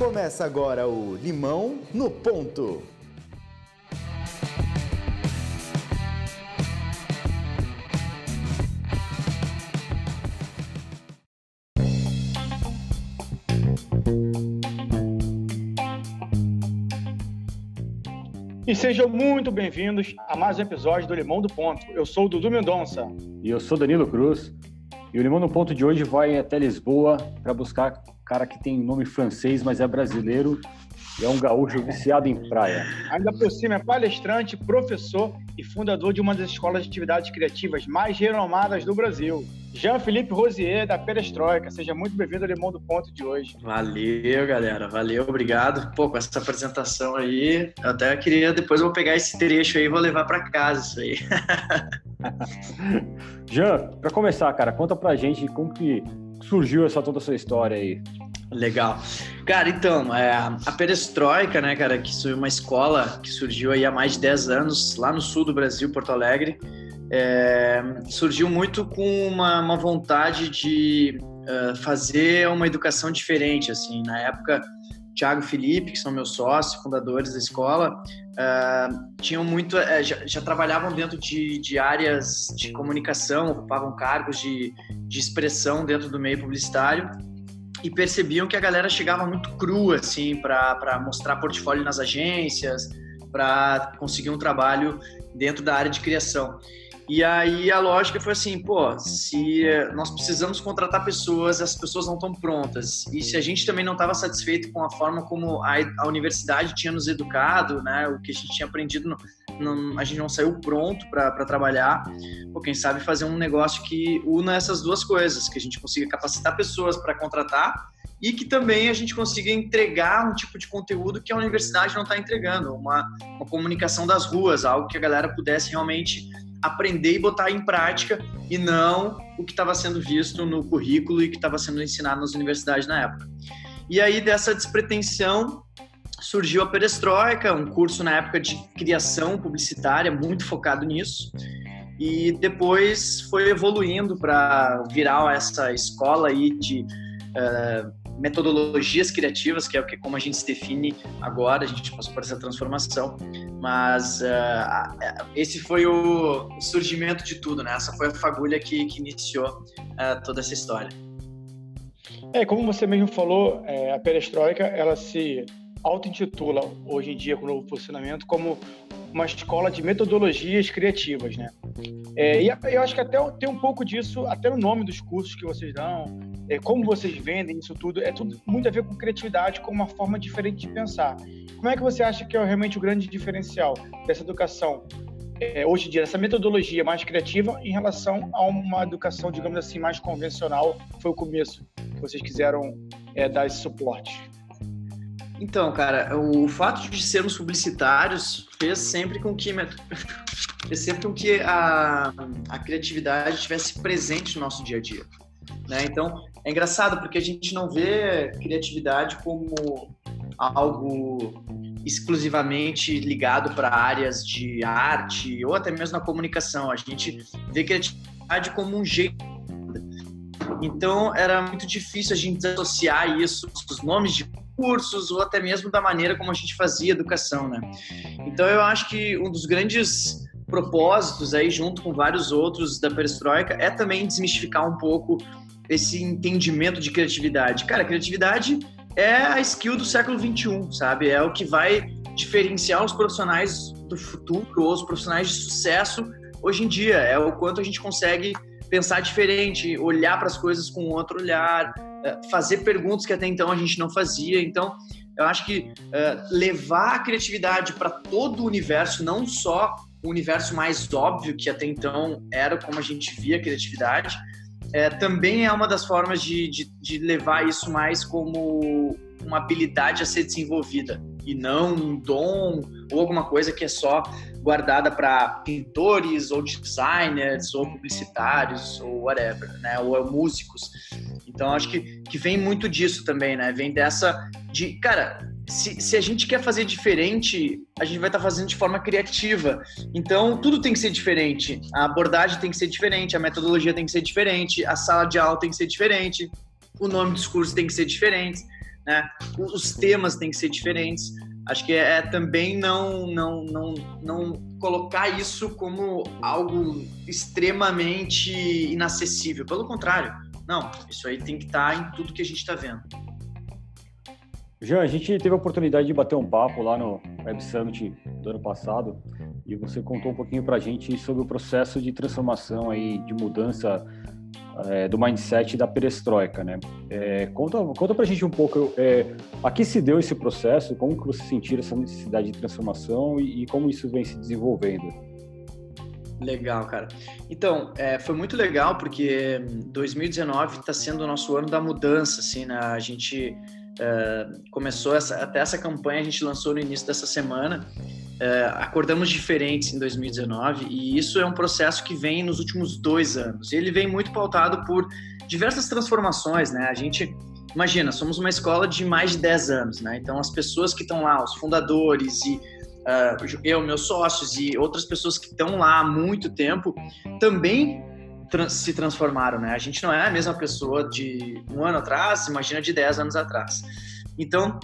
Começa agora o Limão no Ponto. E sejam muito bem-vindos a mais um episódio do Limão do Ponto. Eu sou o Dudu Mendonça. E eu sou Danilo Cruz. E o Limão no Ponto de hoje vai até Lisboa para buscar cara que tem nome francês, mas é brasileiro e é um gaúcho viciado em praia. Ainda por cima é palestrante, professor e fundador de uma das escolas de atividades criativas mais renomadas do Brasil. Jean-Philippe Rosier, da Perestroika. Seja muito bem-vindo ao Limão do Ponto de hoje. Valeu, galera. Valeu, obrigado. Pô, com essa apresentação aí, eu até queria, depois eu vou pegar esse trecho aí e vou levar para casa isso aí. Jean, para começar, cara, conta pra gente como que surgiu essa toda essa história aí. Legal. Cara, então, é, a Perestroika, né, cara, que foi uma escola que surgiu aí há mais de 10 anos, lá no sul do Brasil, Porto Alegre, é, surgiu muito com uma, uma vontade de uh, fazer uma educação diferente, assim, na época Tiago Felipe, que são meus sócios, fundadores da escola, tinham muito, uh, já, já, trabalhavam dentro de, de, áreas de comunicação, ocupavam cargos de, de expressão dentro do meio publicitário e percebiam que a galera chegava muito crua, assim, para mostrar portfólio nas agências, para conseguir um trabalho dentro da área de criação. E aí a lógica foi assim, pô, se nós precisamos contratar pessoas, as pessoas não estão prontas. E se a gente também não estava satisfeito com a forma como a, a, universidade tinha nos educado, né, o que a gente tinha aprendido, no, a gente não saiu pronto para trabalhar. Pô, quem sabe fazer um negócio que una essas duas coisas, que a gente consiga capacitar pessoas para contratar e que também a gente consiga entregar um tipo de conteúdo que a universidade não está entregando, uma, uma comunicação das ruas, algo que a galera pudesse realmente aprender e botar em prática e não o que estava sendo visto no currículo e que estava sendo ensinado nas universidades na época. E aí dessa despretensão surgiu a Perestroika, um curso na época de criação publicitária muito focado nisso. E depois foi evoluindo para virar essa escola aí de uh, metodologias criativas, que é o que como a gente se define agora, a gente passou por essa transformação, mas uh, esse foi o surgimento de tudo, né? Essa foi a fagulha que, que iniciou uh, toda essa história. É, como você mesmo falou, é, a perestroika, ela se auto-intitula hoje em dia com o novo posicionamento como uma escola de metodologias criativas, né? É, e eu acho que até tem um pouco disso, até no nome dos cursos que vocês dão, é, como vocês vendem isso tudo, é tudo muito a ver com criatividade, com uma forma diferente de pensar. Como é que você acha que é realmente o grande diferencial dessa educação é, hoje em dia, essa metodologia mais criativa em relação a uma educação, digamos assim, mais convencional, foi o começo que vocês quiseram é, dar esse suporte? Então, cara, o fato de sermos publicitários fez sempre com que fez sempre com que a, a criatividade estivesse presente no nosso dia a dia. Né? Então, é engraçado porque a gente não vê criatividade como algo exclusivamente ligado para áreas de arte ou até mesmo na comunicação. A gente vê criatividade como um jeito. Então, era muito difícil a gente associar isso, os nomes de cursos ou até mesmo da maneira como a gente fazia educação, né? Então eu acho que um dos grandes propósitos aí junto com vários outros da perestroika é também desmistificar um pouco esse entendimento de criatividade. Cara, criatividade é a skill do século 21, sabe? É o que vai diferenciar os profissionais do futuro ou os profissionais de sucesso hoje em dia. É o quanto a gente consegue pensar diferente, olhar para as coisas com outro olhar, fazer perguntas que até então a gente não fazia. Então, eu acho que uh, levar a criatividade para todo o universo, não só o universo mais óbvio, que até então era como a gente via a criatividade, é, também é uma das formas de, de, de, levar isso mais como uma habilidade a ser desenvolvida e não um dom ou alguma coisa que é só guardada para pintores ou designers ou publicitários ou whatever, né? Ou músicos. Então acho que, que vem muito disso também, né? Vem dessa de, cara, se, se a gente quer fazer diferente, a gente vai estar tá fazendo de forma criativa. Então tudo tem que ser diferente. A abordagem tem que ser diferente, a metodologia tem que ser diferente, a sala de aula tem que ser diferente, o nome dos cursos tem que ser diferente. Né? Os temas têm que ser diferentes. Acho que é, é também não, não, não, não colocar isso como algo extremamente inacessível. Pelo contrário, não, isso aí tem que estar tá em tudo que a gente está vendo. Jean, a gente teve a oportunidade de bater um papo lá no Web Summit do ano passado e você contou um pouquinho para a gente sobre o processo de transformação aí, de mudança é, do mindset da perestroika, né? É, conta, conta a gente um pouco é, a que se deu esse processo, como que você sentiu essa necessidade de transformação e, e como isso vem se desenvolvendo. Legal, cara. Então, é, foi muito legal porque 2019 está sendo o nosso ano da mudança, assim, né? A gente é, começou essa, até essa campanha, a gente lançou no início dessa semana é, acordamos diferentes em 2019 e isso é um processo que vem nos últimos dois anos. Ele vem muito pautado por diversas transformações, né? A gente imagina, somos uma escola de mais de 10 anos, né? Então as pessoas que estão lá, os fundadores e uh, eu, meus sócios e outras pessoas que estão lá há muito tempo também trans se transformaram, né? A gente não é a mesma pessoa de um ano atrás, imagina de 10 anos atrás. Então,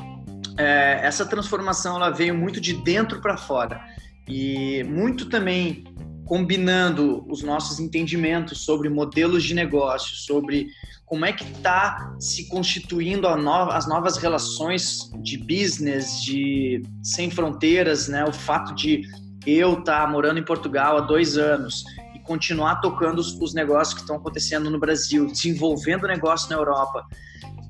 é, essa transformação ela veio muito de dentro para fora e muito também combinando os nossos entendimentos sobre modelos de negócio, sobre como é que está se constituindo as novas relações de business, de sem fronteiras, né? O fato de eu estar tá morando em Portugal há dois anos continuar tocando os, os negócios que estão acontecendo no Brasil, desenvolvendo negócio na Europa,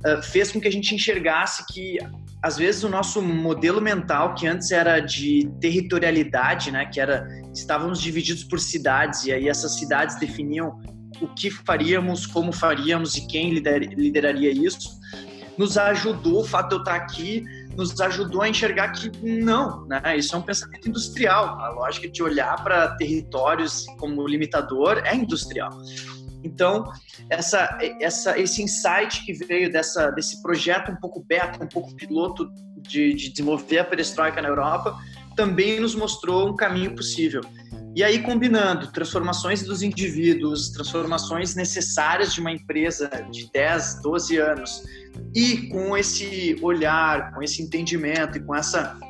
uh, fez com que a gente enxergasse que às vezes o nosso modelo mental que antes era de territorialidade, né, que era estávamos divididos por cidades e aí essas cidades definiam o que faríamos, como faríamos e quem lider, lideraria isso, nos ajudou, o fato de eu estar aqui, nos ajudou a enxergar que não, né? Isso é um pensamento industrial. A lógica de olhar para territórios como limitador é industrial. Então, essa, essa, esse insight que veio dessa, desse projeto um pouco beta, um pouco piloto de, de desenvolver a perestroika na Europa, também nos mostrou um caminho possível. E aí, combinando transformações dos indivíduos, transformações necessárias de uma empresa de 10, 12 anos, e com esse olhar, com esse entendimento e com essa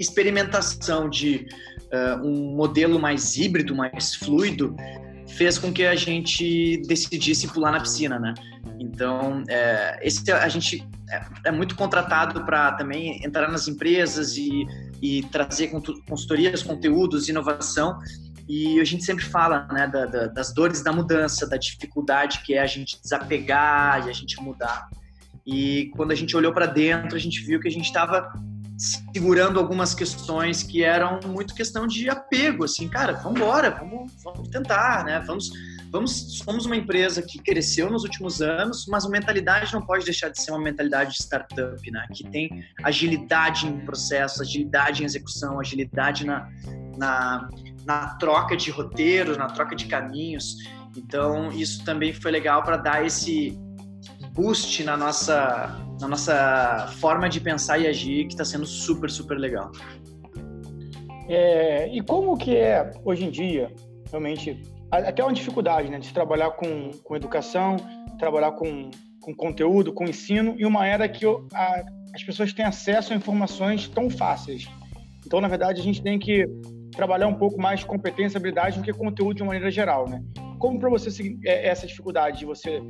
experimentação de uh, um modelo mais híbrido, mais fluido, fez com que a gente decidisse pular na piscina, né? Então, é, esse a gente é, é muito contratado para também entrar nas empresas e, e trazer consultorias, conteúdos, inovação. E a gente sempre fala né, da, da, das dores da mudança, da dificuldade que é a gente desapegar e a gente mudar. E quando a gente olhou para dentro, a gente viu que a gente estava segurando algumas questões que eram muito questão de apego, assim, cara, vamos embora, vamos, vamos tentar, né? Vamos, vamos, somos uma empresa que cresceu nos últimos anos, mas a mentalidade não pode deixar de ser uma mentalidade de startup, né? Que tem agilidade em processo, agilidade em execução, agilidade na, na, na troca de roteiros, na troca de caminhos. Então, isso também foi legal para dar esse boost na nossa, na nossa forma de pensar e agir, que está sendo super, super legal. É, e como que é, hoje em dia, realmente, até uma dificuldade né, de trabalhar com, com educação, trabalhar com, com conteúdo, com ensino, em uma era que a, as pessoas têm acesso a informações tão fáceis. Então, na verdade, a gente tem que trabalhar um pouco mais competência, habilidade do que conteúdo de uma maneira geral, né? Como para você é, essa dificuldade de você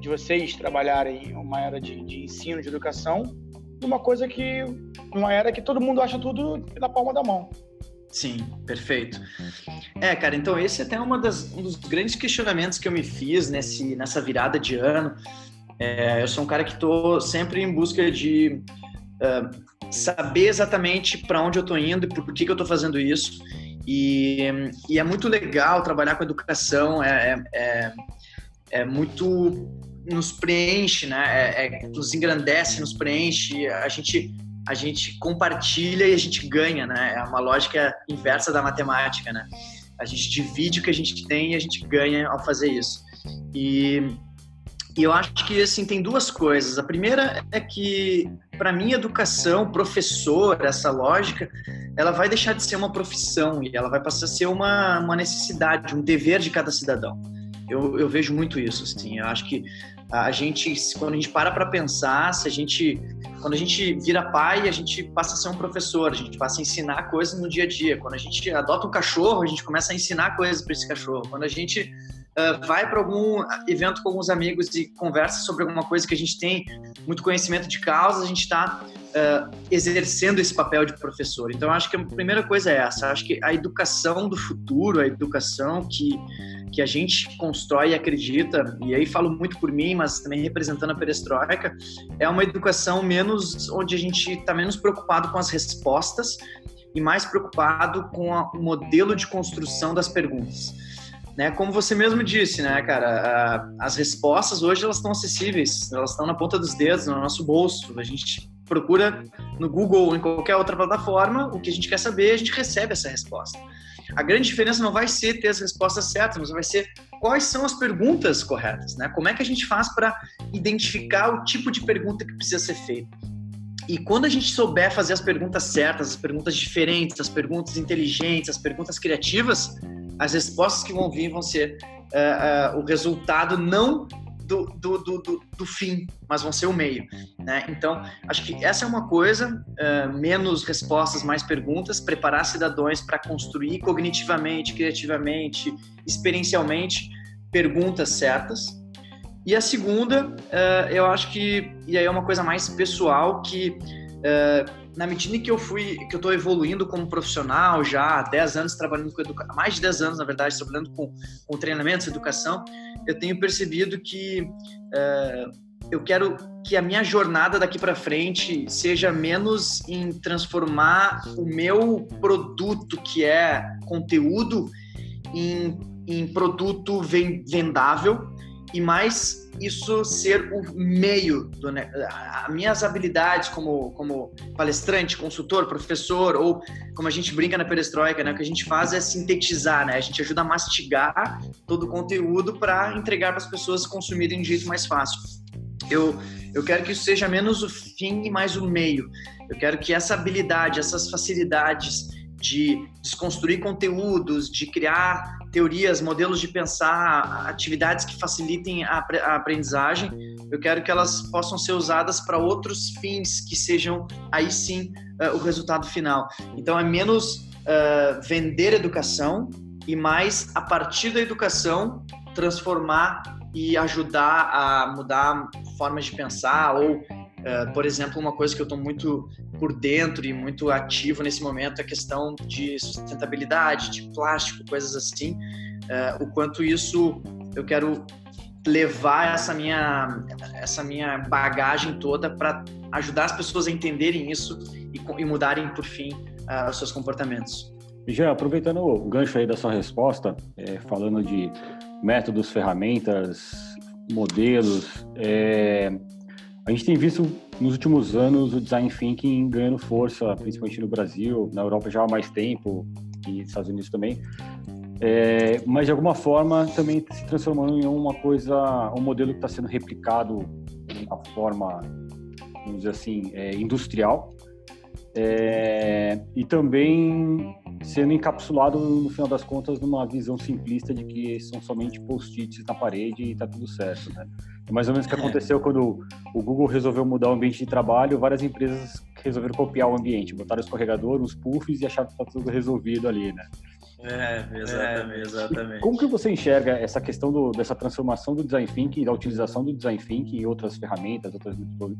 de vocês trabalharem em uma era de, de ensino, de educação, uma coisa que uma era que todo mundo acha tudo na palma da mão. Sim, perfeito. É, cara, então esse é até uma das, um dos grandes questionamentos que eu me fiz nesse, nessa virada de ano. É, eu sou um cara que estou sempre em busca de uh, saber exatamente para onde eu estou indo e por que, que eu estou fazendo isso. E, e, é muito legal trabalhar com educação, é, é, é, é muito nos preenche, né? É, é, nos engrandece, nos preenche. A gente a gente compartilha e a gente ganha, né? É uma lógica inversa da matemática, né? A gente divide o que a gente tem e a gente ganha ao fazer isso. E, e eu acho que assim tem duas coisas. A primeira é que para mim educação, professor, essa lógica, ela vai deixar de ser uma profissão e ela vai passar a ser uma, uma necessidade, um dever de cada cidadão. Eu, eu vejo muito isso, assim. Eu acho que a gente, quando a gente para para pensar, se a gente, quando a gente vira pai, a gente passa a ser um professor, a gente passa a ensinar coisas no dia a dia. Quando a gente adota um cachorro, a gente começa a ensinar coisas para esse cachorro. Quando a gente uh, vai para algum evento com alguns amigos e conversa sobre alguma coisa que a gente tem muito conhecimento de causa, a gente está uh, exercendo esse papel de professor. Então, acho que a primeira coisa é essa. Acho que a educação do futuro, a educação que que a gente constrói e acredita, e aí falo muito por mim, mas também representando a perestroika, é uma educação menos onde a gente está menos preocupado com as respostas e mais preocupado com a, o modelo de construção das perguntas. Né? Como você mesmo disse, né, cara, as respostas hoje elas estão acessíveis, elas estão na ponta dos dedos, no nosso bolso. A gente procura no Google ou em qualquer outra plataforma o que a gente quer saber, a gente recebe essa resposta. A grande diferença não vai ser ter as respostas certas, mas vai ser quais são as perguntas corretas, né? Como é que a gente faz para identificar o tipo de pergunta que precisa ser feita? E quando a gente souber fazer as perguntas certas, as perguntas diferentes, as perguntas inteligentes, as perguntas criativas, as respostas que vão vir vão ser uh, uh, o resultado não do, do, do, do, fim, mas vão ser o meio. Né? Então, acho que essa é uma coisa, uh, menos respostas, mais perguntas, preparar cidadãos para construir cognitivamente, criativamente, experiencialmente perguntas certas. E a segunda, uh, eu acho que, e aí é uma coisa mais pessoal, que uh, na medida que eu fui, que eu estou evoluindo como profissional já há 10 anos trabalhando com educação, mais de 10 anos, na verdade, trabalhando com, com treinamentos, educação, eu tenho percebido que uh, eu quero que a minha jornada daqui para frente seja menos em transformar o meu produto, que é conteúdo, em, em produto vendável e mais isso ser o meio do né, as minhas habilidades como como palestrante, consultor, professor ou como a gente brinca na perestroika, né, o que a gente faz é sintetizar, né? A gente ajuda a mastigar todo o conteúdo para entregar para as pessoas consumirem de jeito mais fácil. Eu eu quero que isso seja menos o fim e mais o meio. Eu quero que essa habilidade, essas facilidades de desconstruir conteúdos, de criar teorias, modelos de pensar, atividades que facilitem a, aprendizagem. Eu quero que elas possam ser usadas para outros fins que sejam aí sim uh, o resultado final. Então é menos uh, vender educação e mais a partir da educação transformar e ajudar a mudar formas de pensar ou Uh, por exemplo, uma coisa que eu estou muito por dentro e muito ativo nesse momento é a questão de sustentabilidade, de plástico, coisas assim. Uh, o quanto isso eu quero levar essa minha essa minha bagagem toda para ajudar as pessoas a entenderem isso e, e mudarem por fim uh, os seus comportamentos. Já aproveitando o gancho aí da sua resposta, é, falando de métodos, ferramentas, modelos, é, a gente tem visto nos últimos anos o design thinking ganhando força, principalmente no Brasil, na Europa já há mais tempo e nos Estados Unidos também. É, mas de alguma forma também se transformando em uma coisa, um modelo que está sendo replicado de uma forma, vamos dizer assim, é, industrial. É, e também sendo encapsulado, no final das contas, numa visão simplista de que são somente post-its na parede e está tudo certo, né? É mais ou menos o que aconteceu quando o Google resolveu mudar o ambiente de trabalho, várias empresas resolveram copiar o ambiente, botaram o escorregador, os puffs e acharam que está tudo resolvido ali, né? É, exatamente, é. exatamente. como que você enxerga essa questão do, dessa transformação do design thinking, da utilização do design thinking em outras ferramentas, outras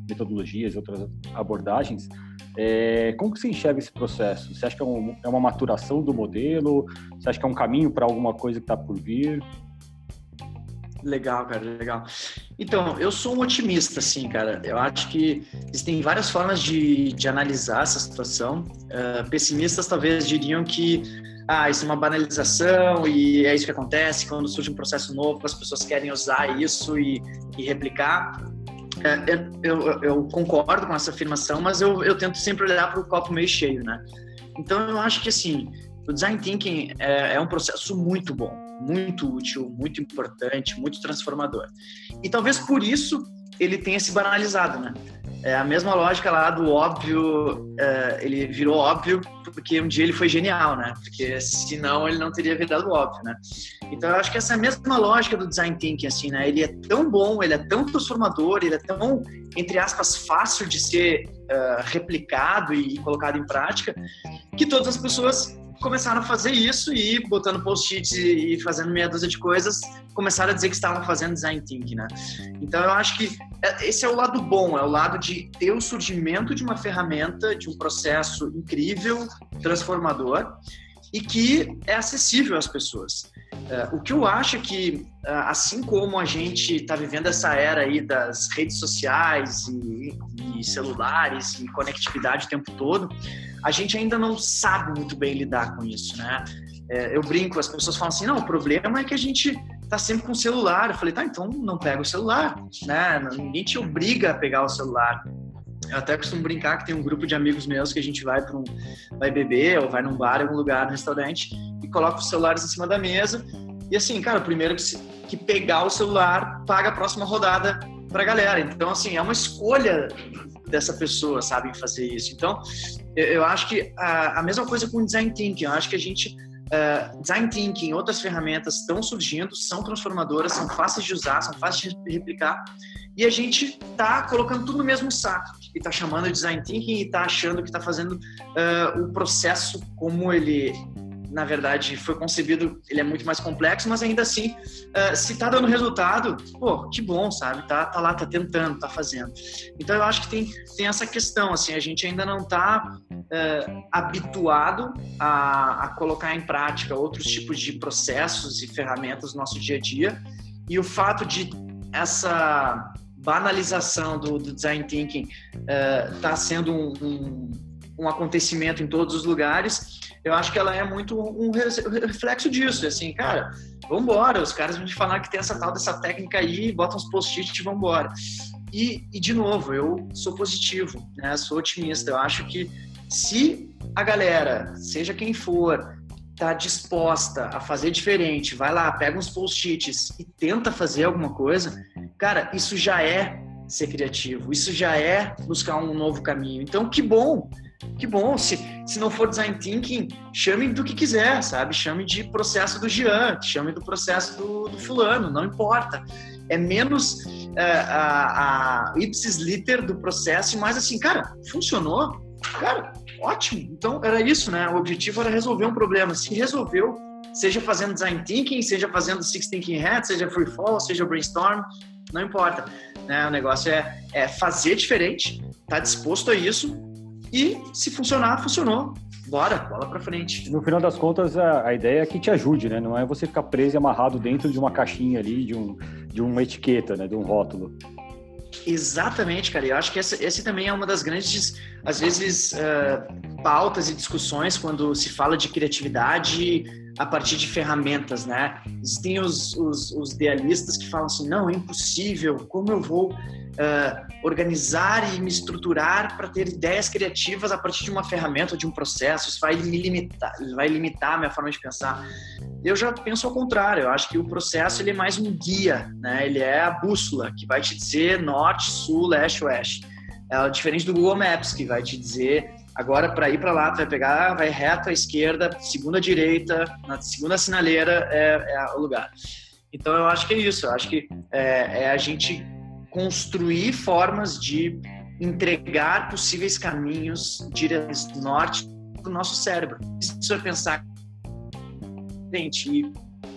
metodologias, outras abordagens? É, como que você enxerga esse processo? Você acha que é, um, é uma maturação do modelo? Você acha que é um caminho para alguma coisa que está por vir? Legal, cara, legal. Então, eu sou um otimista, assim, cara. Eu acho que existem várias formas de, de analisar essa situação. Uh, pessimistas talvez diriam que ah, isso é uma banalização e é isso que acontece quando surge um processo novo, as pessoas querem usar isso e, e replicar. É, eu, eu, eu, concordo com essa afirmação, mas eu, eu tento sempre olhar para o copo meio cheio, né? Então eu acho que assim, o design thinking é, é um processo muito bom, muito útil, muito importante, muito transformador. E talvez por isso ele tenha se banalizado, né? é a mesma lógica lá do óbvio, é, ele virou óbvio porque um dia ele foi genial, né? Porque senão ele não teria virado óbvio, né? Então eu acho que essa mesma lógica do design thinking, assim, né? Ele é tão bom, ele é tão transformador, ele é tão, entre aspas, fácil de ser uh, replicado e colocado em prática, que todas as pessoas começaram a fazer isso e botando post-its e fazendo meia dúzia de coisas, começaram a dizer que estavam fazendo design thinking, né? Então eu acho que é, esse é o lado bom, é o lado de ter o surgimento de uma ferramenta, de um processo incrível, transformador e que é acessível às pessoas. É, o que eu acho é que, é, assim como a gente está vivendo essa era aí das redes sociais e, e celulares e conectividade o tempo todo, a gente ainda não sabe muito bem lidar com isso, né? É, eu brinco, as pessoas falam assim, não, o problema é que a gente tá sempre com o celular. Eu falei, tá, então não pega o celular, né? Ninguém te obriga a pegar o celular. Eu até costumo brincar que tem um grupo de amigos meus que a gente vai para um vai beber ou vai num bar, algum lugar, restaurante e coloca os celulares em cima da mesa. E assim, cara, o primeiro que, que pegar o celular paga a próxima rodada para a galera. Então, assim, é uma escolha dessa pessoa, sabe, fazer isso. Então, eu, eu acho que a, a, mesma coisa com design thinking. Eu acho que a gente Uh, design thinking, outras ferramentas estão surgindo, são transformadoras, são fáceis de usar, são fáceis de replicar, e a gente está colocando tudo no mesmo saco. E está chamando de design thinking e está achando que está fazendo uh, o processo como ele na verdade, foi concebido, ele é muito mais complexo, mas ainda assim, uh, se tá dando resultado, pô, que bom, sabe? Tá, tá lá, tá tentando, tá fazendo. Então, eu acho que tem, tem essa questão, assim, a gente ainda não tá uh, habituado a, a colocar em prática outros tipos de processos e ferramentas no nosso dia a dia, e o fato de essa banalização do, do design thinking uh, tá sendo um, um, um acontecimento em todos os lugares, eu acho que ela é muito um reflexo disso. Assim, cara, vambora, os caras vão te falar que tem essa tal dessa técnica aí, bota uns post-it e vambora. E, e, de novo, eu sou positivo, né? sou otimista. Eu acho que se a galera, seja quem for, tá disposta a fazer diferente, vai lá, pega uns post-its e tenta fazer alguma coisa, cara, isso já é ser criativo, isso já é buscar um novo caminho. Então, que bom que bom. Se, se não for design thinking, chame do que quiser, sabe? Chame de processo do Jean, chame do processo do, do fulano, não importa. É menos é, a, a ipsis liter do processo mais assim, cara, funcionou? Cara, ótimo. Então, era isso, né? O objetivo era resolver um problema. Se resolveu, seja fazendo design thinking, seja fazendo six thinking hat, seja free fall, seja brainstorm, não importa. Né? O negócio é, é fazer diferente, tá disposto a isso e se funcionar, funcionou. Bora, bola para frente. No final das contas, a, a, ideia é que te ajude, né? Não é você ficar preso e amarrado dentro de uma caixinha ali, de, um, de uma etiqueta, né? De um rótulo. Exatamente, cara. Eu acho que essa, esse também é uma das grandes, às vezes, uh, pautas e discussões quando se fala de criatividade a partir de ferramentas, né? Existem os, os, os idealistas que falam assim, não, é impossível, como eu vou uh, organizar e me estruturar para ter ideias criativas a partir de uma ferramenta de um processo. Isso vai me limitar, vai limitar a minha forma de pensar. Eu já penso ao contrário. Eu acho que o processo ele é mais um guia, né? Ele é a bússola que vai te dizer norte, sul, leste, oeste. É diferente do Google Maps que vai te dizer agora para ir para lá tu vai pegar, vai reto à esquerda, segunda direita, na segunda sinaleira é, é o lugar. Então eu acho que é isso. Eu acho que é, é a gente construir formas de entregar possíveis caminhos diretos norte para o nosso cérebro. Se eu pensar, gente,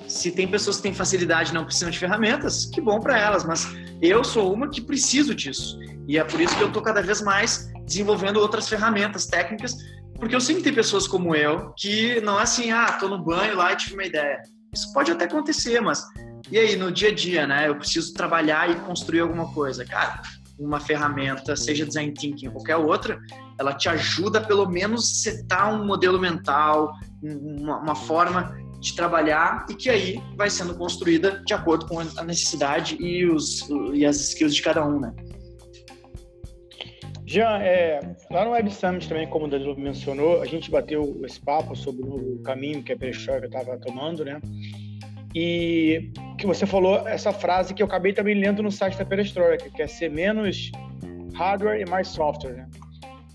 se tem pessoas que têm facilidade e não precisam de ferramentas, que bom para elas, mas eu sou uma que preciso disso. E é por isso que eu estou cada vez mais desenvolvendo outras ferramentas técnicas, porque eu sempre tenho pessoas como eu que não é assim, ah, estou no banho lá e tive uma ideia. Isso pode até acontecer, mas e aí, no dia a dia, né? Eu preciso trabalhar e construir alguma coisa. Cara, uma ferramenta, seja design thinking ou qualquer outra, ela te ajuda pelo menos setar um modelo mental, uma, uma, forma de trabalhar e que aí vai sendo construída de acordo com a necessidade e, os, e as skills de cada um, né? Jean, é, lá no Web Summit também, como o Danilo mencionou, a gente bateu esse papo sobre o caminho que a Perestroika estava tomando, né? E que você falou essa frase que eu acabei também lendo no site da Perestroika, que é ser menos hardware e mais software. Né?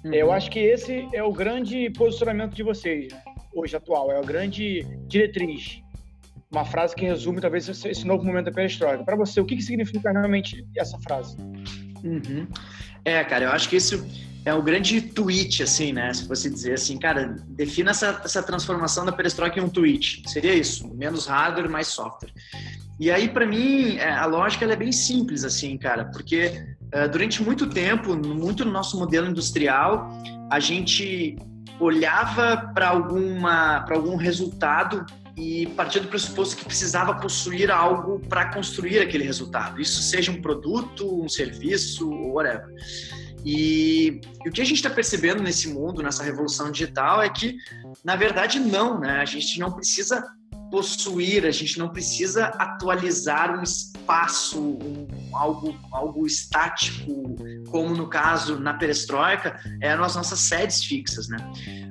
Uhum. Eu acho que esse é o grande posicionamento de vocês, né? hoje atual, é a grande diretriz. Uma frase que resume talvez esse novo momento da perestroika. Para você, o que, que significa realmente essa frase? Uhum. É, cara, eu acho que isso é o grande tweet, assim, né? Se fosse dizer assim, cara, defina essa, essa transformação da perestroika em um tweet. Seria isso, menos hardware, mais software. E aí, para mim, é, a lógica é bem simples, assim, cara, porque uh, durante muito tempo, muito no nosso modelo industrial, a gente olhava para alguma para algum resultado e partia do pressuposto que precisava possuir algo para construir aquele resultado. Isso seja um produto, um serviço, whatever. E, e o que a gente está percebendo nesse mundo, nessa revolução digital, é que, na verdade, não, né? A gente não precisa possuir, a gente não precisa atualizar um espaço, um, algo, algo estático, como no caso na perestroika, eram as nossas sedes fixas, né?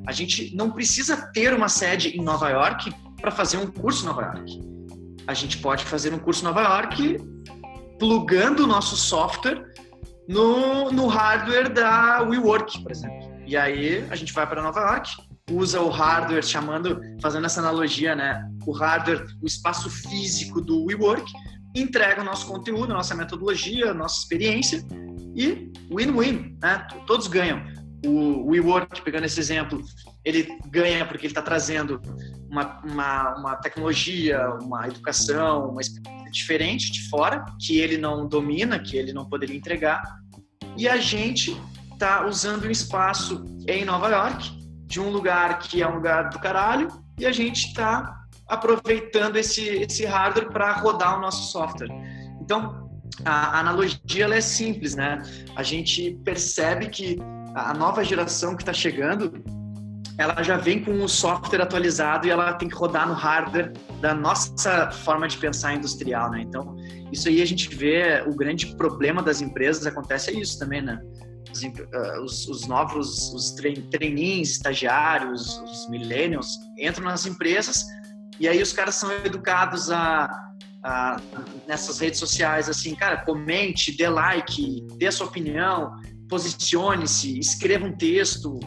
A gente não precisa ter uma sede em Nova York para fazer um curso em Nova York. A gente pode fazer um curso em Nova York plugando o nosso software no, no hardware da WeWork, por exemplo. E aí a gente vai para Nova York, usa o hardware, chamando, fazendo essa analogia, né? O hardware, o espaço físico do WeWork, entrega o nosso conteúdo, a nossa metodologia, a nossa experiência e win-win, né? Todos ganham. O WeWork, pegando esse exemplo, ele ganha porque ele está trazendo uma, uma, uma, tecnologia, uma educação, uma experiência diferente de fora, que ele não domina, que ele não poderia entregar. E a gente está usando um espaço em Nova York, de um lugar que é um lugar do caralho, e a gente está aproveitando esse, esse hardware para rodar o nosso software. Então, a analogia é simples, né? A gente percebe que a nova geração que está chegando, ela já vem com o software atualizado e ela tem que rodar no hardware da nossa forma de pensar industrial, né? Então, isso aí a gente vê o grande problema das empresas acontece é isso também, né? Os, uh, os, os novos, os trainees, estagiários, os millennials entram nas empresas e aí os caras são educados a, a, nessas redes sociais assim, cara, comente, dê like, dê a sua opinião, posicione-se, escreva um texto,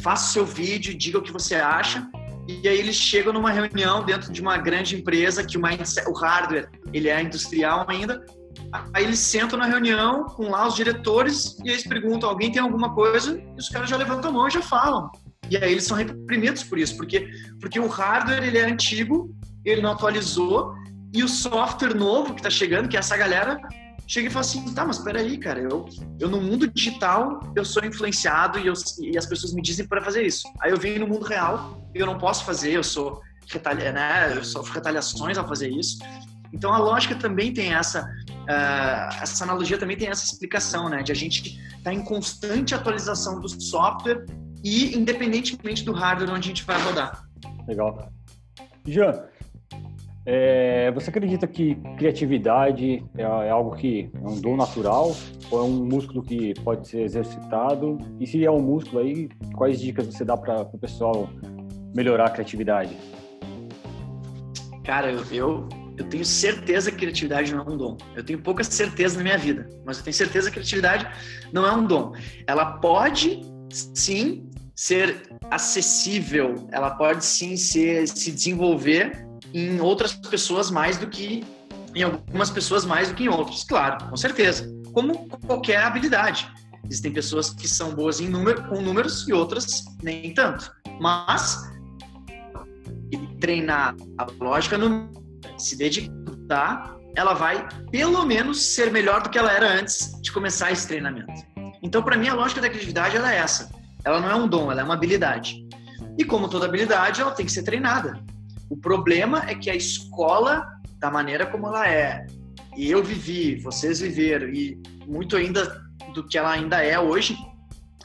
faça o seu vídeo, diga o que você acha. E aí eles chegam numa reunião dentro de uma grande empresa que o, mindset, o hardware ele é industrial ainda. Aí eles sentam na reunião com lá os diretores e eles perguntam: alguém tem alguma coisa? E os caras já levantam a mão e já falam. E aí eles são reprimidos por isso, porque, porque o hardware ele é antigo, ele não atualizou, e o software novo que está chegando, que é essa galera, chega e fala assim, tá, mas peraí, cara, eu, eu no mundo digital, eu sou influenciado e, eu, e as pessoas me dizem para fazer isso. Aí eu venho no mundo real e eu não posso fazer, eu sou retalha, né, eu sofro retaliações ao fazer isso. Então a lógica também tem essa, uh, essa analogia também tem essa explicação, né, de a gente estar tá em constante atualização do software e independentemente do hardware onde a gente vai rodar. Legal. Jean, é, você acredita que criatividade é, é, algo que é um dom natural ou é um músculo que pode ser exercitado? E se é um músculo aí, quais dicas você dá para o pessoal melhorar a criatividade? Cara, eu, eu, eu tenho certeza que criatividade não é um dom. Eu tenho pouca certeza na minha vida, mas eu tenho certeza que criatividade não é um dom. Ela pode sim ser acessível, ela pode sim ser, se desenvolver em outras pessoas mais do que em algumas pessoas mais do que em outras, claro, com certeza. Como qualquer habilidade. Existem pessoas que são boas em número, com números e outras nem tanto. Mas treinar a lógica no se dedicar, ela vai pelo menos ser melhor do que ela era antes de começar esse treinamento. Então, para mim, a lógica da criatividade ela é essa. Ela não é um dom, ela é uma habilidade. E como toda habilidade, ela tem que ser treinada. O problema é que a escola, da maneira como ela é, e eu vivi, vocês viveram, e muito ainda do que ela ainda é hoje,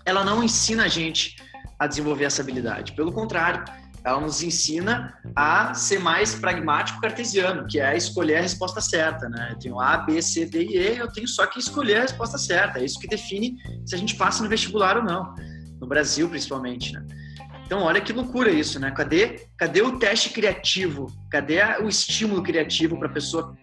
ela não ensina a gente a desenvolver essa habilidade. Pelo contrário, ela nos ensina a ser mais pragmático cartesiano, que é escolher a resposta certa, né? Eu tenho A, B, C, D e E, eu tenho só que escolher a resposta certa. É isso que define se a gente passa no vestibular ou não no Brasil principalmente, né? Então, olha que loucura isso, né? Cadê, cadê o teste criativo? Cadê o estímulo criativo para a pessoa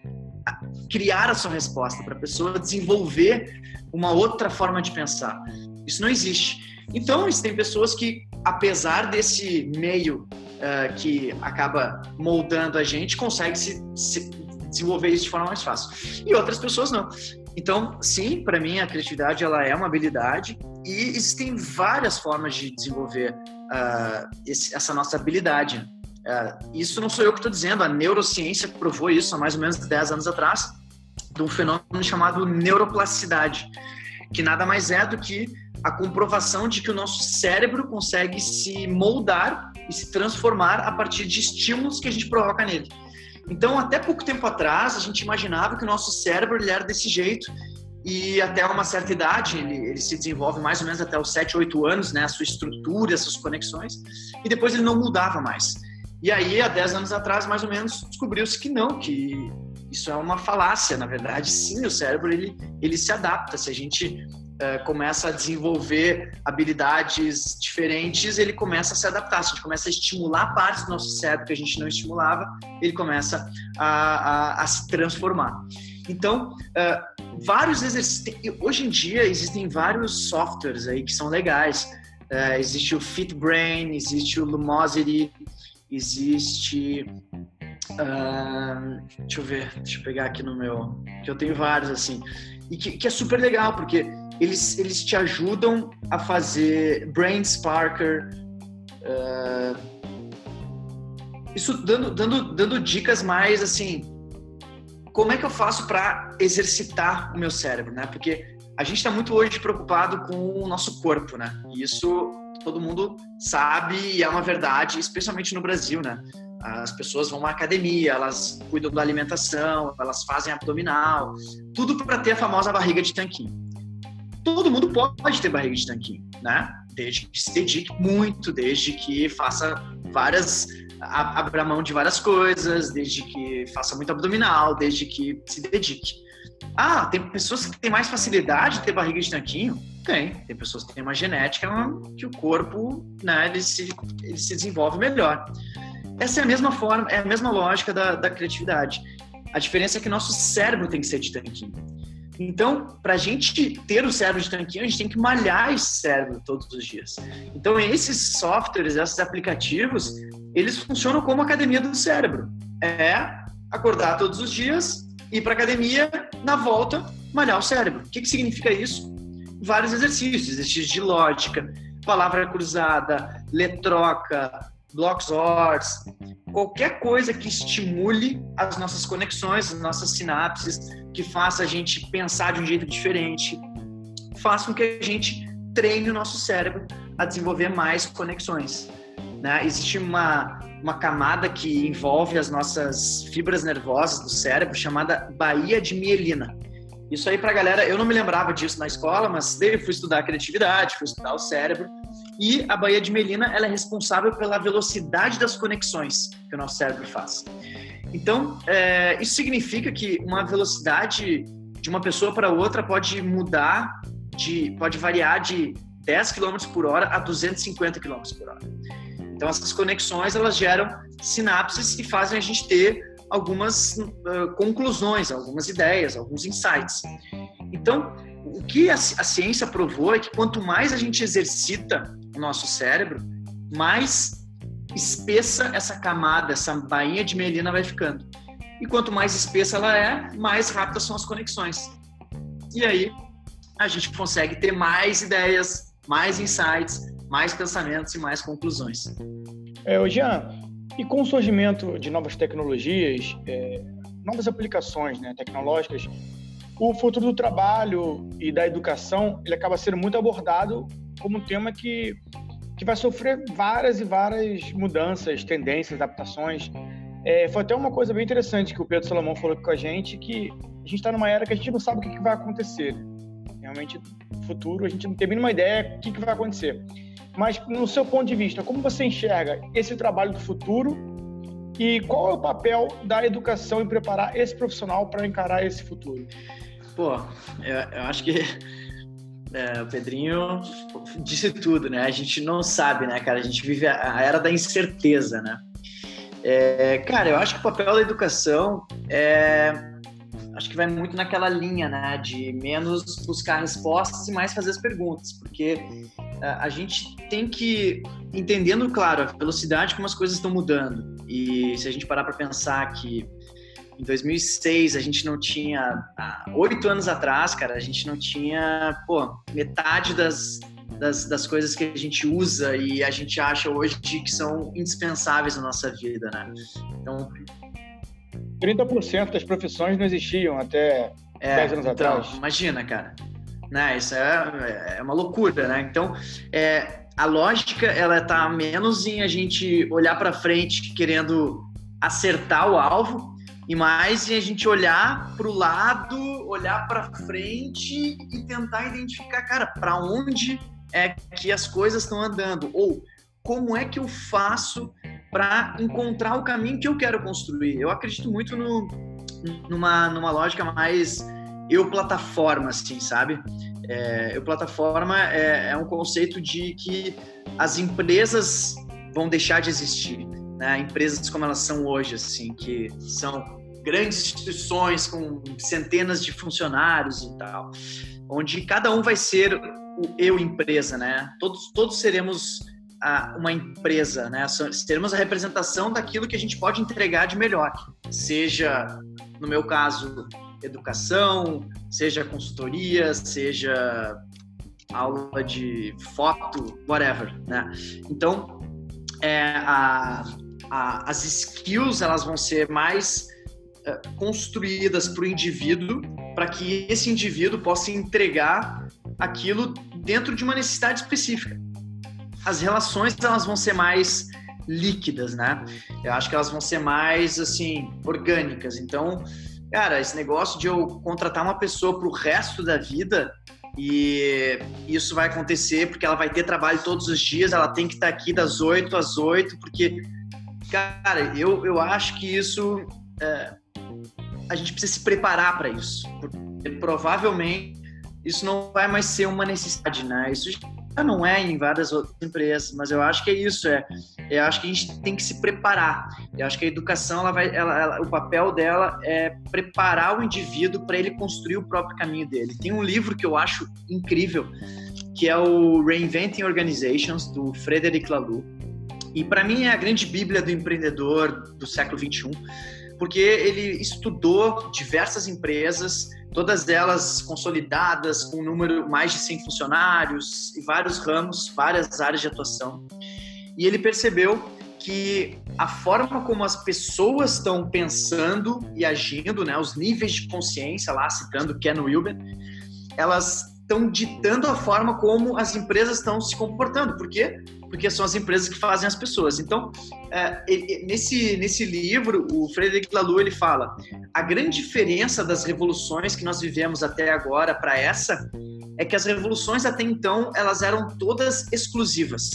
criar a sua resposta, para a pessoa desenvolver uma outra forma de pensar. Isso não existe. Então, existem pessoas que, apesar desse meio uh, que acaba moldando a gente, consegue se, se desenvolver isso de forma mais fácil. E outras pessoas não. Então, sim, para mim a criatividade ela é uma habilidade e existem várias formas de desenvolver uh, esse, essa nossa habilidade. Uh, isso não sou eu que estou dizendo, a neurociência provou isso há mais ou menos 10 anos atrás, de um fenômeno chamado neuroplasticidade, que nada mais é do que a comprovação de que o nosso cérebro consegue se moldar e se transformar a partir de estímulos que a gente provoca nele. Então, até pouco tempo atrás, a gente imaginava que o nosso cérebro era desse jeito e até uma certa idade ele, ele, se desenvolve mais ou menos até os 7, 8 anos, né, a sua estrutura, as suas conexões, e depois ele não mudava mais. E aí, há 10 anos atrás, mais ou menos, descobriu-se que não, que isso é uma falácia, na verdade, sim, o cérebro ele, ele se adapta. Se a gente é, começa a desenvolver habilidades diferentes, ele começa a se adaptar. Se a gente começa a estimular partes do nosso cérebro que a gente não estimulava, ele começa a, a, a se transformar. Então, uh, vários exercícios. Hoje em dia existem vários softwares aí que são legais. Uh, existe o FitBrain, existe o Lumosity, existe. Uh, deixa eu ver, deixa eu pegar aqui no meu. Que eu tenho vários assim. E que, que é super legal, porque eles, eles te ajudam a fazer brain sparker. Uh, isso dando, dando, dando dicas mais assim. Como é que eu faço para exercitar o meu cérebro, né? Porque a gente está muito hoje preocupado com o nosso corpo, né? E isso todo mundo sabe e é uma verdade, especialmente no Brasil, né? As pessoas vão à academia, elas cuidam da alimentação, elas fazem abdominal, tudo para ter a famosa barriga de tanquinho todo mundo pode ter barriga de tanquinho, né? Desde que se dedique muito, desde que faça várias abra mão de várias coisas, desde que faça muito abdominal, desde que se dedique. Ah, tem pessoas que têm mais facilidade de ter barriga de tanquinho? Tem. Tem pessoas que têm uma genética que o corpo, né, ele se, ele se desenvolve melhor. Essa é a mesma forma, é a mesma lógica da, da criatividade. A diferença é que nosso cérebro tem que ser de tanquinho. Então, para a gente ter o cérebro de tanquinho, a gente tem que malhar esse cérebro todos os dias. Então, esses softwares, esses aplicativos, eles funcionam como academia do cérebro. É acordar todos os dias, ir para academia, na volta, malhar o cérebro. O que, que significa isso? Vários exercícios, exercícios de lógica, palavra cruzada, letroca, blocks ORs, qualquer coisa que estimule as nossas conexões, as nossas sinapses, que faça a gente pensar de um jeito diferente, faça com que a gente treine o nosso cérebro a desenvolver mais conexões. Né? Existe uma, uma camada que envolve as nossas fibras nervosas do cérebro chamada baía de mielina. Isso aí pra galera, eu não me lembrava disso na escola, mas eu fui estudar criatividade, fui estudar o cérebro e a baía de Melina ela é responsável pela velocidade das conexões que o nosso cérebro faz. Então, é, isso significa que uma velocidade de uma pessoa para outra pode mudar, de, pode variar de 10 km por hora a 250 km por hora. Então, essas conexões elas geram sinapses e fazem a gente ter algumas uh, conclusões, algumas ideias, alguns insights. Então, o que a, a ciência provou é que quanto mais a gente exercita o nosso cérebro, mais espessa essa camada, essa bainha de melina vai ficando. E quanto mais espessa ela é, mais rápidas são as conexões. E aí a gente consegue ter mais ideias, mais insights, mais pensamentos e mais conclusões. É, Jean, e com o surgimento de novas tecnologias, é, novas aplicações né, tecnológicas, o futuro do trabalho e da educação ele acaba sendo muito abordado como um tema que, que vai sofrer várias e várias mudanças, tendências, adaptações. É, foi até uma coisa bem interessante que o Pedro Salomão falou com a gente, que a gente está numa era que a gente não sabe o que, que vai acontecer. Realmente, no futuro, a gente não tem a mínima ideia do que, que vai acontecer. Mas, no seu ponto de vista, como você enxerga esse trabalho do futuro e qual é o papel da educação em preparar esse profissional para encarar esse futuro? Pô, eu, eu acho que é, o Pedrinho disse tudo, né? A gente não sabe, né, cara? A gente vive a, a era da incerteza, né? É, cara, eu acho que o papel da educação é acho que vai muito naquela linha, né, de menos buscar respostas e mais fazer as perguntas, porque uh, a gente tem que entendendo, claro, a velocidade como as coisas estão mudando. E se a gente parar para pensar que em 2006 a gente não tinha, oito anos atrás, cara, a gente não tinha, pô, metade das, das, das coisas que a gente usa e a gente acha hoje que são indispensáveis na nossa vida, né? Então, 30% das profissões não existiam até é, 10 anos então, atrás. Imagina, cara. Né, isso é, é uma loucura, né? Então, é, a lógica, ela tá menos em a gente olhar para frente querendo acertar o alvo e mais em a gente olhar para o lado, olhar para frente e tentar identificar, cara, para onde é que as coisas estão andando ou como é que eu faço para encontrar o caminho que eu quero construir. Eu acredito muito no, numa, numa lógica mais eu plataforma, assim, sabe? É, eu plataforma é, é, um conceito de que as empresas vão deixar de existir, né? Empresas como elas são hoje, assim, que são grandes instituições com centenas de funcionários e tal, onde cada um vai ser o eu empresa, né? Todos todos seremos a, uma empresa, né? Teremos a representação daquilo que a gente pode entregar de melhor, seja, no meu caso, educação, seja consultoria, seja aula de foto, whatever, né? Então, é, a, a, as skills elas vão ser mais é, construídas para o indivíduo, para que esse indivíduo possa entregar aquilo dentro de uma necessidade específica as relações elas vão ser mais líquidas, né? Eu acho que elas vão ser mais assim orgânicas. Então, cara, esse negócio de eu contratar uma pessoa para o resto da vida e isso vai acontecer porque ela vai ter trabalho todos os dias, ela tem que estar aqui das 8 às 8, porque, cara, eu, eu acho que isso. É, a gente precisa se preparar para isso. Porque provavelmente isso não vai mais ser uma necessidade, né? Isso não é em várias outras empresas, mas eu acho que é isso, é, eu acho que a gente tem que se preparar. Eu acho que a educação, ela vai, ela, ela, o papel dela é preparar o indivíduo para ele construir o próprio caminho dele. Tem um livro que eu acho incrível, que é o Reinventing Organizations do Frederic Laloux. E para mim é a grande bíblia do empreendedor do século 21, porque ele estudou diversas empresas todas elas consolidadas, com um número mais de 100 funcionários e vários ramos, várias áreas de atuação. E ele percebeu que a forma como as pessoas estão pensando e agindo, né, os níveis de consciência, lá citando Ken Wilber, elas estão ditando a forma como as empresas estão se comportando. Por quê? Porque são as empresas que fazem as pessoas. Então, é, nesse, nesse livro, o Frederic Laloux ele fala a grande diferença das revoluções que nós vivemos até agora para essa é que as revoluções até então elas eram todas exclusivas.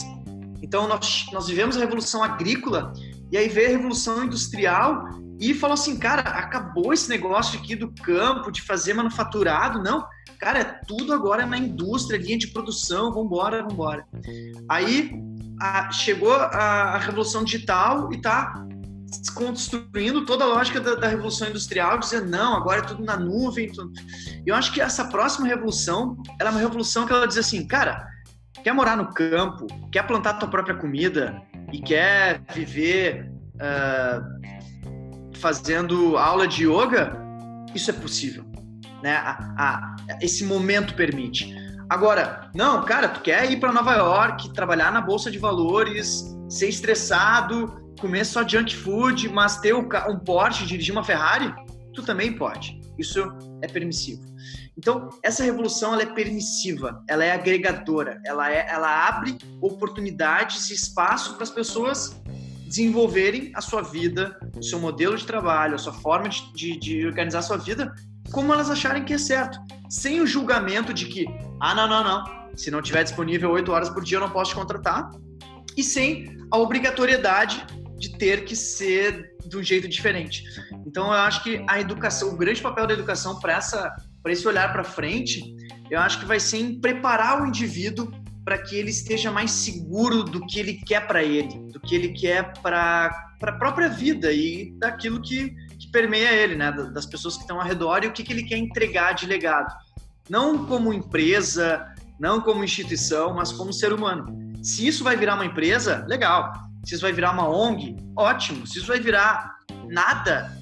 Então, nós, nós vivemos a revolução agrícola e aí veio a revolução industrial e falou assim, cara, acabou esse negócio aqui do campo, de fazer manufaturado, não Cara, é tudo agora na indústria, linha de produção, vambora, vambora. Aí a, chegou a, a, revolução digital e tá construindo toda a lógica da, da, revolução industrial, dizendo não, agora é tudo na nuvem. Tudo. Eu acho que essa próxima revolução, ela é uma revolução que ela diz assim, cara, quer morar no campo, quer plantar tua própria comida e quer viver uh, fazendo aula de yoga, isso é possível né? A, a, esse momento permite. Agora, não, cara, tu quer ir para Nova York, trabalhar na bolsa de valores, ser estressado, comer só junk food, mas ter um, Porsche, dirigir uma Ferrari, tu também pode. Isso é permissivo. Então, essa revolução ela é permissiva, ela é agregadora, ela, é, ela abre oportunidades e espaço para as pessoas desenvolverem a sua vida, o seu modelo de trabalho, a sua forma de, de, de organizar a sua vida como elas acharem que é certo, sem o julgamento de que, ah, não, não, não, se não tiver disponível oito horas por dia eu não posso te contratar, e sem a obrigatoriedade de ter que ser de um jeito diferente. Então eu acho que a educação, o grande papel da educação para essa para esse olhar para frente, eu acho que vai ser em preparar o indivíduo para que ele esteja mais seguro do que ele quer para ele, do que ele quer para a própria vida e daquilo que permeia ele, né? Das pessoas que estão ao redor e o que, que ele quer entregar de legado. Não como empresa, não como instituição, mas como ser humano. Se isso vai virar uma empresa, legal. Se isso vai virar uma ONG, ótimo. Se isso vai virar nada,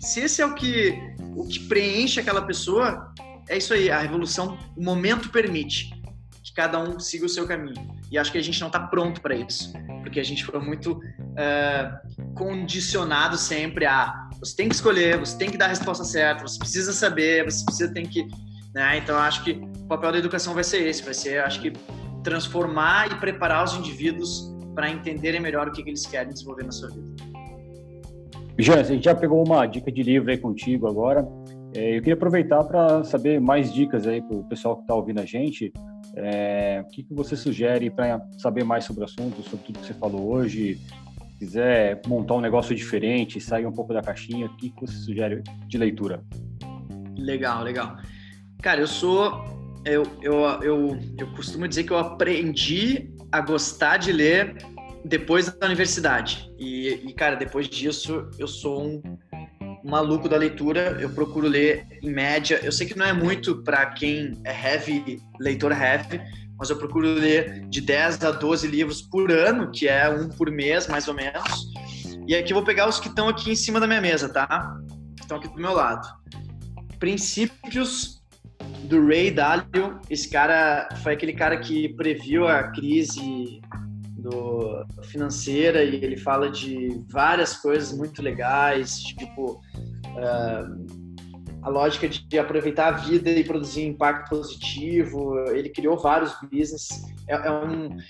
se esse é o que, o que preenche aquela pessoa, é isso aí. A revolução, o momento permite que cada um siga o seu caminho. E acho que a gente não está pronto para isso, porque a gente foi muito uh, condicionado sempre a você tem que escolher, você tem que dar a resposta certa, você precisa saber, você precisa tem que, né? Então acho que o papel da educação vai ser esse, vai ser, acho que transformar e preparar os indivíduos para entenderem melhor o que, que eles querem desenvolver na sua vida. Jean, a gente já pegou uma dica de livro aí contigo agora. É, eu queria aproveitar para saber mais dicas aí para o pessoal que está ouvindo a gente. É, o que, que você sugere para saber mais sobre o assunto, sobre tudo que você falou hoje? Se quiser montar um negócio diferente, sair um pouco da caixinha, o que, que você sugere de leitura? Legal, legal. Cara, eu sou. Eu, eu, eu, eu costumo dizer que eu aprendi a gostar de ler depois da universidade. E, e cara, depois disso, eu sou um maluco da leitura, eu procuro ler em média. Eu sei que não é muito para quem é heavy, leitor heavy, mas eu procuro ler de 10 a 12 livros por ano, que é um por mês, mais ou menos. E aqui eu vou pegar os que estão aqui em cima da minha mesa, tá? Estão aqui do meu lado. Princípios do Ray Dalio. Esse cara foi aquele cara que previu a crise do financeira e ele fala de várias coisas muito legais, tipo uh, a lógica de aproveitar a vida e produzir impacto positivo. Ele criou vários business. É, é um, uh,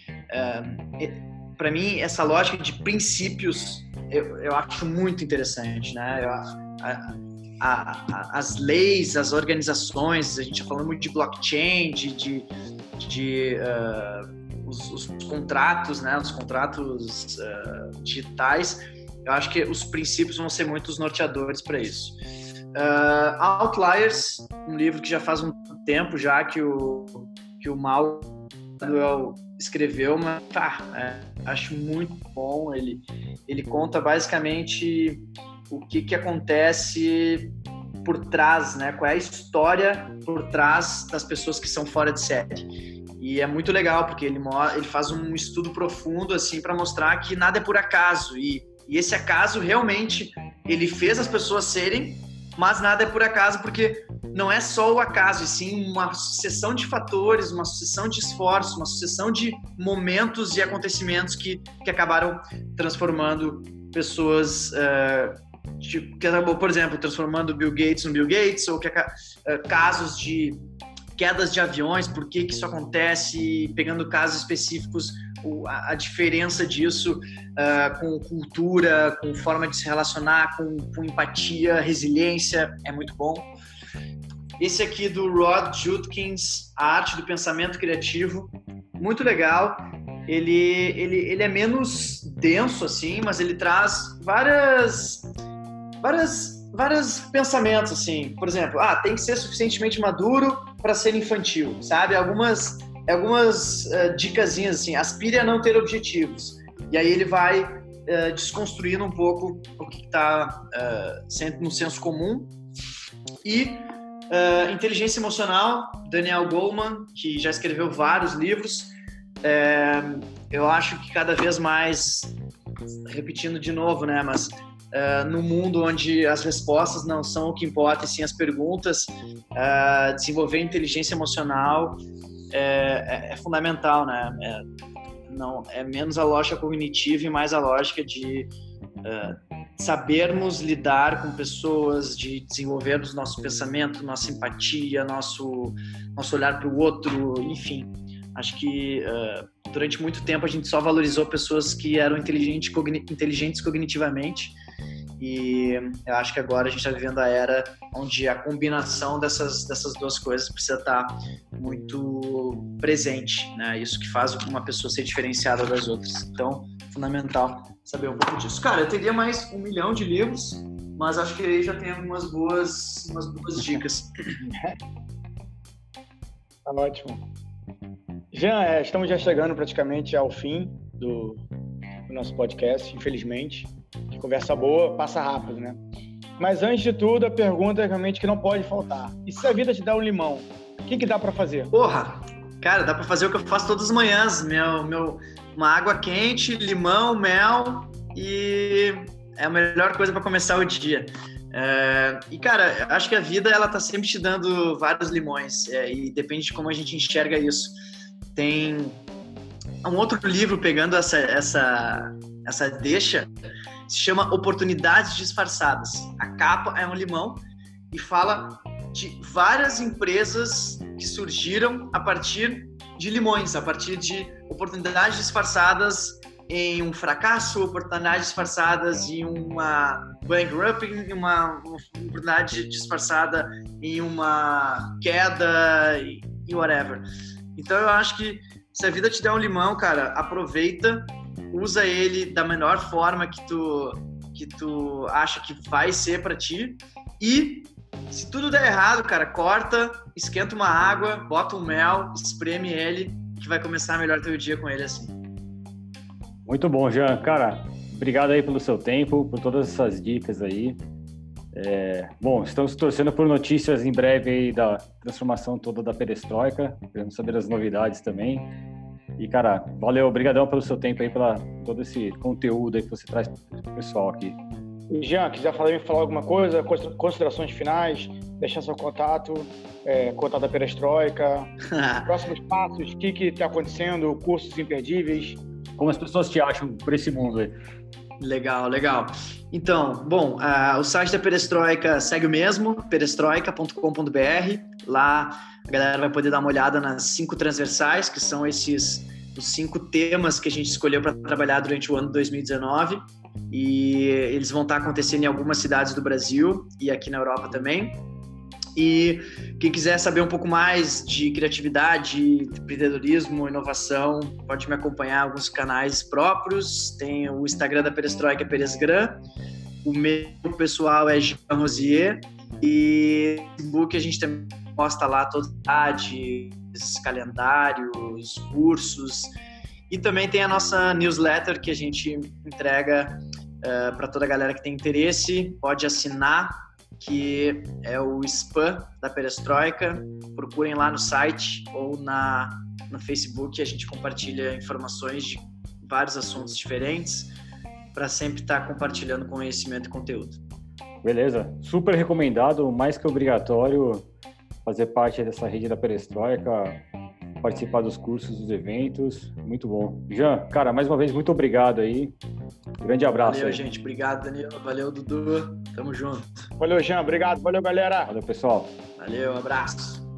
é, para mim, essa lógica de princípios eu, eu acho muito interessante, né? Eu, a, a, a, as leis, as organizações, a gente está falando muito de blockchain, de, de, de uh, os, os contratos, né, os contratos uh, digitais, eu acho que os princípios vão ser muito os norteadores para isso. Uh, Outliers, um livro que já faz um tempo já que o que o Mal escreveu, mas tá, é, acho muito bom. Ele ele conta basicamente o que que acontece por trás, né? Qual é a história por trás das pessoas que são fora de série. E é muito legal, porque ele, ele faz um estudo profundo, assim, para mostrar que nada é por acaso. E, e esse acaso, realmente, ele fez as pessoas serem, mas nada é por acaso, porque não é só o acaso, e sim uma sucessão de fatores, uma sucessão de esforços, uma sucessão de momentos e acontecimentos que, que acabaram transformando pessoas... Uh, que acabou, por exemplo, transformando Bill Gates no Bill Gates, ou que, uh, casos de quedas de aviões, por que, que isso acontece, pegando casos específicos, a, diferença disso uh, com cultura, com forma de se relacionar, com, com, empatia, resiliência, é muito bom. Esse aqui do Rod Judkins, A Arte do Pensamento Criativo, muito legal. Ele, ele, ele é menos denso, assim, mas ele traz várias, várias vários pensamentos, assim. Por exemplo, ah, tem que ser suficientemente maduro para ser infantil, sabe? Algumas, algumas uh, assim. Aspire a não ter objetivos. E aí ele vai uh, desconstruindo um pouco o que está uh, sempre no senso comum. E uh, inteligência emocional, Daniel Goleman, que já escreveu vários livros. É, eu acho que cada vez mais, repetindo de novo, né? Mas uh, no mundo onde as respostas não são o que importa, e sim as perguntas, uh, desenvolver inteligência emocional é, é, é fundamental, né? É, não, é menos a lógica cognitiva e mais a lógica de uh, sabermos lidar com pessoas, de desenvolvermos nosso pensamento, nossa empatia, nosso, nosso olhar para o outro, enfim. Acho que uh, durante muito tempo a gente só valorizou pessoas que eram inteligentes cognitivamente e eu acho que agora a gente está vivendo a era onde a combinação dessas, dessas duas coisas precisa estar tá muito presente, né? Isso que faz uma pessoa ser diferenciada das outras. Então, fundamental saber um pouco disso. Cara, eu teria mais um milhão de livros, mas acho que aí já tem algumas boas, umas boas dicas. Tá ótimo. Jean, é, estamos já chegando praticamente ao fim do, do nosso podcast, infelizmente. Conversa boa passa rápido, né? Mas antes de tudo, a pergunta é realmente que não pode faltar. E se a vida te dá um limão, o que, que dá para fazer? Porra, cara, dá para fazer o que eu faço todas as manhãs. Meu, meu, uma água quente, limão, mel e é a melhor coisa para começar o dia. É, e cara, acho que a vida ela tá sempre te dando vários limões é, e depende de como a gente enxerga isso. Tem um outro livro pegando essa essa essa deixa se chama Oportunidades Disfarçadas. A capa é um limão e fala de várias empresas que surgiram a partir de limões, a partir de oportunidades disfarçadas em um fracasso, oportunidades disfarçadas em uma bankrupting, uma, oportunidade disfarçada em uma queda e, e whatever. Então eu acho que se a vida te der um limão, cara, aproveita, usa ele da melhor forma que tu que tu acha que vai ser para ti e se tudo der errado, cara, corta, esquenta uma água, bota um mel, espreme ele, que vai começar melhor teu dia com ele assim. Muito bom, Jean. Cara, obrigado aí pelo seu tempo, por todas essas dicas aí. É, bom, estamos torcendo por notícias em breve aí da transformação toda da perestroika. Queremos saber as novidades também. E, cara, valeu, obrigadão pelo seu tempo aí, pela todo esse conteúdo aí que você traz pro pessoal aqui. Jean, quiser falar, falar alguma coisa, considerações finais, deixar seu contato, é, contato da perestroika, próximos passos, o que está acontecendo, cursos imperdíveis, como as pessoas te acham por esse mundo aí? Legal, legal. Então, bom, uh, o site da Perestroika segue o mesmo, perestroika.com.br. Lá a galera vai poder dar uma olhada nas cinco transversais, que são esses os cinco temas que a gente escolheu para trabalhar durante o ano 2019. E eles vão estar acontecendo em algumas cidades do Brasil e aqui na Europa também. E quem quiser saber um pouco mais de criatividade, empreendedorismo, inovação, pode me acompanhar em alguns canais próprios. Tem o Instagram da Perestroika Peresgram, o meu pessoal é Jean Rosier e no Facebook a gente também posta lá todas as calendários, cursos e também tem a nossa newsletter que a gente entrega uh, eh, para toda a galera que tem interesse. Pode assinar que é o spam da Perestroika. Procurem lá no site ou na, no Facebook, a gente compartilha informações de vários assuntos diferentes para sempre estar tá compartilhando conhecimento e conteúdo. Beleza, super recomendado, mais que obrigatório fazer parte dessa rede da Perestroika, participar dos cursos, dos eventos, muito bom. Jean, cara, mais uma vez, muito obrigado aí. Grande abraço. Valeu, aí. gente. Obrigado, Danilo. Valeu, Dudu. Tamo junto. Valeu, Jean. Obrigado. Valeu, galera. Valeu, pessoal. Valeu, um abraço.